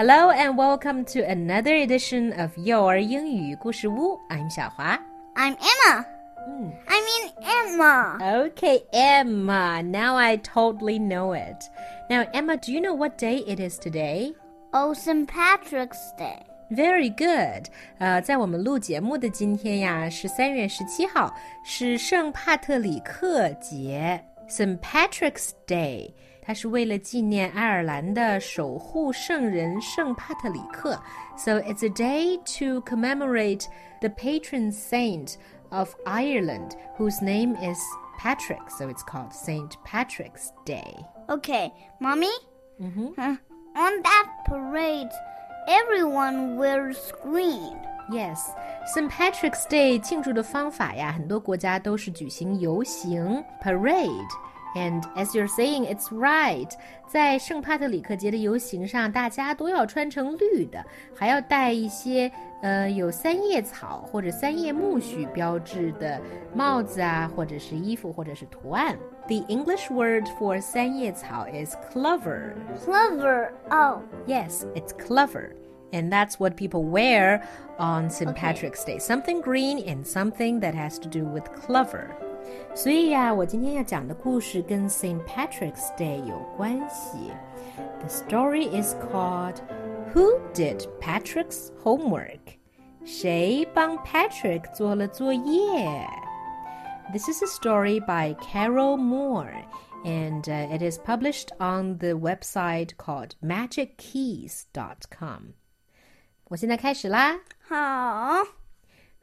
Hello and welcome to another edition of 幼儿英语故事屋. I'm 小华. I'm Emma. Mm. I mean Emma. Okay, Emma. Now I totally know it. Now, Emma, do you know what day it is today? Oh, St. Patrick's Day. Very good. 呃，在我们录节目的今天呀，是三月十七号，是圣帕特里克节 （St. Patrick's Day）。 它是为了纪念爱尔兰的守护圣人圣帕特里克。So it's a day to commemorate the patron saint of Ireland, whose name is Patrick. So it's called St. Patrick's Day. Okay, Mommy? Mm-hmm. Uh, on that parade, everyone wears green. Yes, St. Patrick's Day 庆祝的方法呀，很多国家都是举行游行 parade。 And as you're saying, it's right. 在圣帕特里克节的游行上，大家都要穿成绿的，还要戴一些呃有三叶草或者三叶苜蓿标志的帽子啊，或者是衣服，或者是图案。The English word for 三叶草 is clover. Clover. Oh. Yes, it's clover. And that's what people wear on St. Patrick's Day. Something green and something that has to do with clover. 所以呀，我今天要讲的故事跟 St. Patrick's Day 有关系。The story is called Who Did Patrick's Homework? 谁帮 Patrick 做了作业？This is a story by Carol Moore, and uh, it is published on the website called magickeys.com. 我现在开始啦。好。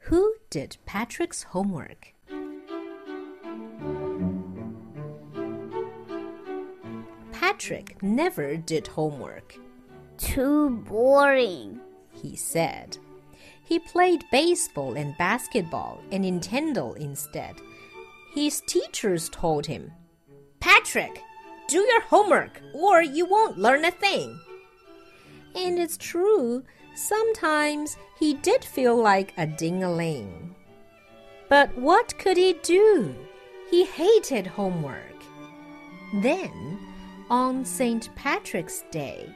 Who did Patrick's homework? Patrick never did homework, Too boring. he said. He played baseball and basketball and Nintendo instead. His teachers told him, Patrick, do your homework or you won't learn a thing. And it's true, sometimes he did feel like a ding-a-ling. But what could he do? He hated homework. Then, on St. Patrick's Day,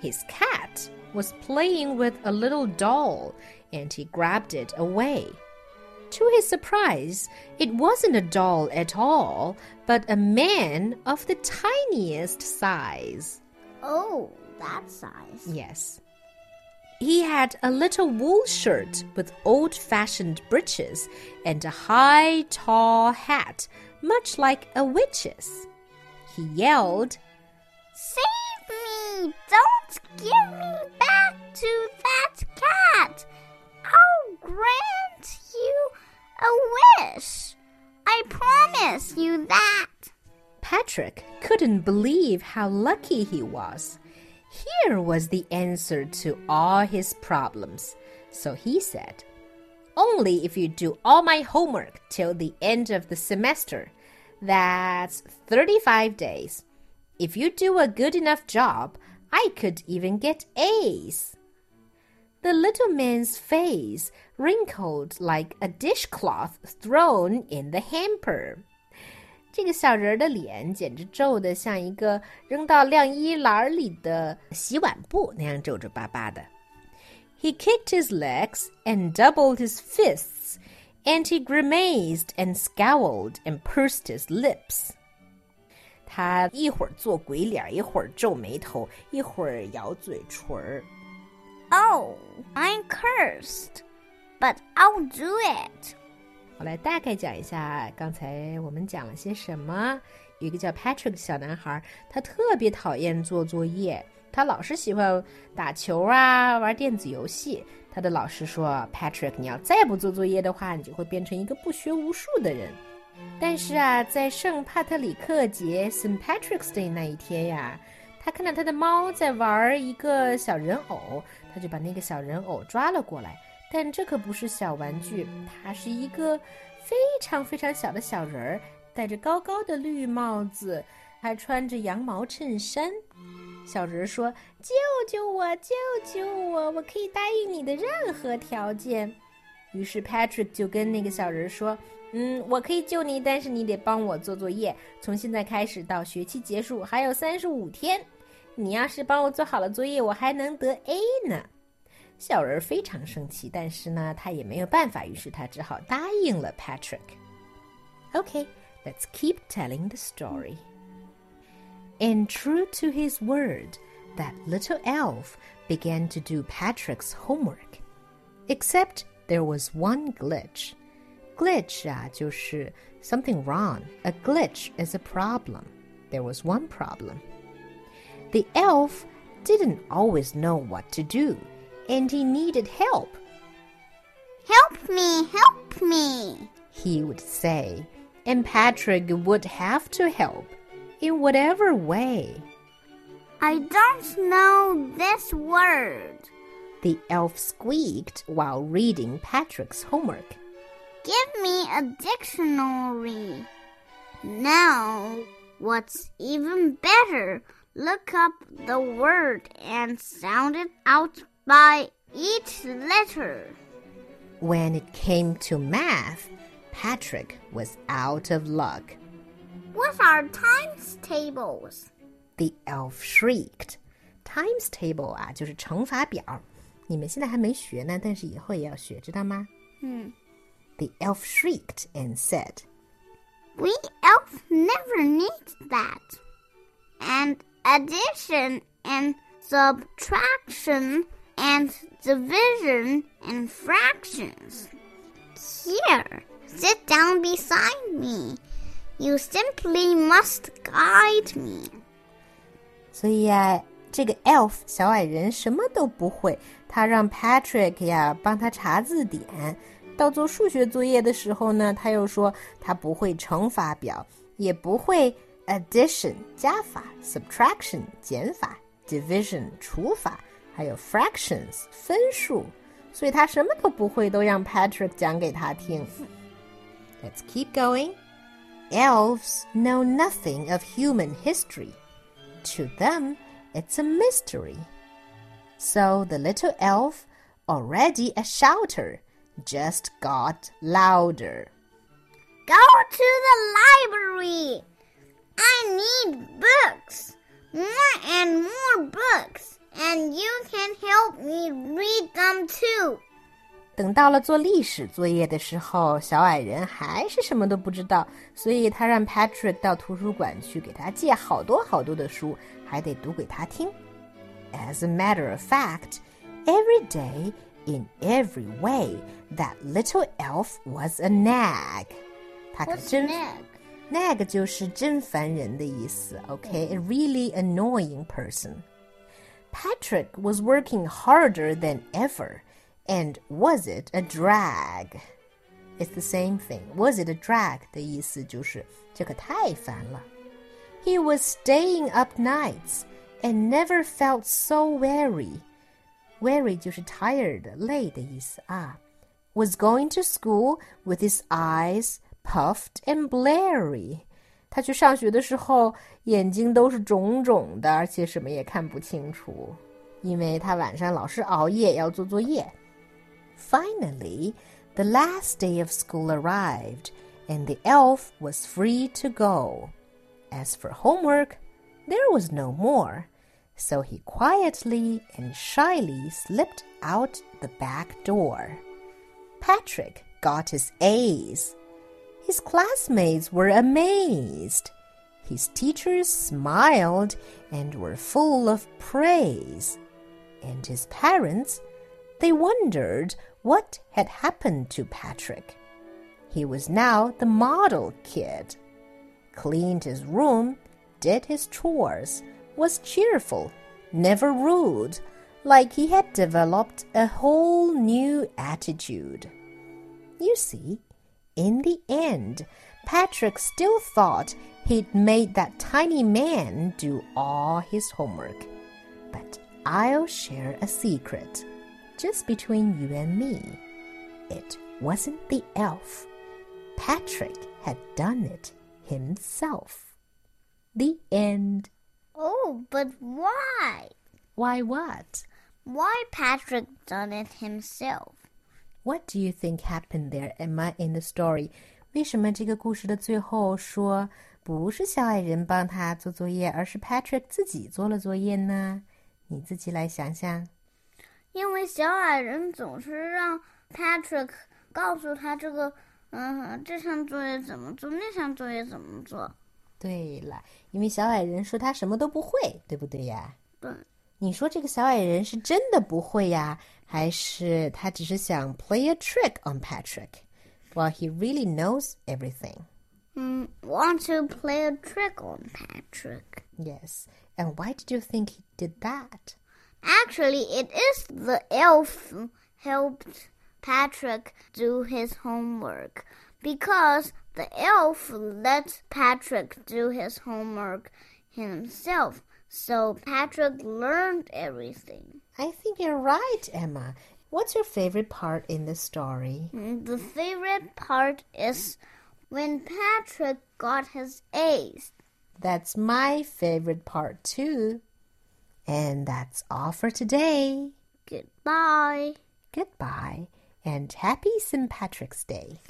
his cat was playing with a little doll and he grabbed it away. To his surprise, it wasn't a doll at all, but a man of the tiniest size. Oh, that size. Yes. He had a little wool shirt with old fashioned breeches and a high, tall hat, much like a witch's. He yelled, Save me! Don't give me back to that cat! I'll grant you a wish. I promise you that. Patrick couldn't believe how lucky he was. Was the answer to all his problems. So he said, Only if you do all my homework till the end of the semester. That's 35 days. If you do a good enough job, I could even get A's. The little man's face wrinkled like a dishcloth thrown in the hamper. 这个小人儿的脸简直皱得像一个扔到晾衣篮里的洗碗布那样皱皱巴巴的。He kicked his legs and doubled his fists, and he grimaced and scowled and pursed his lips. 他一会儿做鬼脸，一会儿皱眉头，一会儿咬嘴唇儿。 Oh, I'm cursed. But I'll do it. 我来大概讲一下刚才我们讲了些什么。有一个叫 Patrick 的小男孩，他特别讨厌做作业，他老是喜欢打球啊，玩电子游戏。他的老师说：“Patrick，你要再不做作业的话，你就会变成一个不学无术的人。”但是啊，在圣帕特里克节 （St. Patrick's Day） 那一天呀，他看到他的猫在玩一个小人偶，他就把那个小人偶抓了过来。但这可不是小玩具，它是一个非常非常小的小人儿，戴着高高的绿帽子，还穿着羊毛衬衫。小人说：“救救我，救救我！我可以答应你的任何条件。”于是 Patrick 就跟那个小人说：“嗯，我可以救你，但是你得帮我做作业。从现在开始到学期结束还有三十五天。你要是帮我做好了作业，我还能得 A 呢。小人非常生气，但是呢，他也没有办法，于是他只好答应了 Patrick。Okay, let's keep telling the story. And true to his word, that little elf began to do Patrick's homework. Except there was one glitch. Glitch 啊，就是 something wrong. A glitch is a problem. There was one problem. The elf didn't always know what to do, and he needed help. Help me, help me, he would say, and Patrick would have to help in whatever way. I don't know this word, the elf squeaked while reading Patrick's homework. Give me a dictionary. Now, what's even better, look up the word and sound it out by each letter. When it came to math, Patrick was out of luck. What are times tables? The elf shrieked. Times table 啊，就是乘法表。你们现在还没学呢，但是以后也要学，知道吗？嗯。The elf shrieked and said, We elf never need that. And addition and subtraction and division and fractions. Here, sit down beside me. You simply must guide me. 所以呀，这个 elf 小矮人什么都不会，他让 Patrick 呀帮他查字典。到做数学作业的时候呢，他又说他不会乘法表，也不会 addition 加法，subtraction 减法，division 除法， 还有 fractions 分数，所以他什么都不会，都让 Patrick 讲给他听。Let's keep going. Elves know nothing of human history. To them, it's a mystery. So the little elf, already a shouter, just got louder. Go to the library. I need books. More and more books. And you can help me read them too. 等到了做历史作业的时候，小矮人还是什么都不知道，所以他让 Patrick 到图书馆去给他借好多好多的书，还得读给他听。As a matter of fact, every day, in every way, that little elf was a nag. 他可真 nag? 就是真烦人的意思。Okay, a really annoying person. Patrick was working harder than ever. And was it a drag? It's the same thing. Was it a drag 的意思就是这可太烦了。He was staying up nights and never felt so weary. Weary 就是 tired 累的意思啊。Was going to school with his eyes puffed and blurry. 他去上学的时候，眼睛都是肿肿的，而且什么也看不清楚，因为他晚上老是熬夜要做作业。Finally, the last day of school arrived, and the elf was free to go. As for homework, there was no more, so he quietly and shyly slipped out the back door. Patrick got his A's. His classmates were amazed. His teachers smiled and were full of praise. And his parents, they wondered what had happened to Patrick. He was now the model kid. Cleaned his room, did his chores, was cheerful, never rude, like he had developed a whole new attitude. You see, in the end, Patrick still thought he'd made that tiny man do all his homework. But I'll share a secret just between you and me. It wasn't the elf. Patrick had done it himself. The end. Oh, but why? Why what? Why Patrick done it himself? What do you think happened there, Emma, in the story? 为什么这个故事的最后说不是小矮人帮他做作业，而是 Patrick 自己做了作业呢？你自己来想想。因为小矮人总是让 Patrick 告诉他这个，嗯，这项作业怎么做，那项作业怎么做。对了，因为小矮人说他什么都不会，对不对呀？对。你说这个小矮人是真的不会呀，还是他只是想 play a trick on Patrick? Well, he really knows everything. Mm, want to play a trick on Patrick. Yes. And why did you think he did that? Actually, it is the elf helped Patrick do his homework because the elf let Patrick do his homework himself. so Patrick learned everything. I think you're right, Emma. What's your favorite part in the story? Mm, the favorite part is when Patrick got his A's. That's my favorite part too. And that's all for today. Goodbye. Goodbye and happy St. Patrick's Day.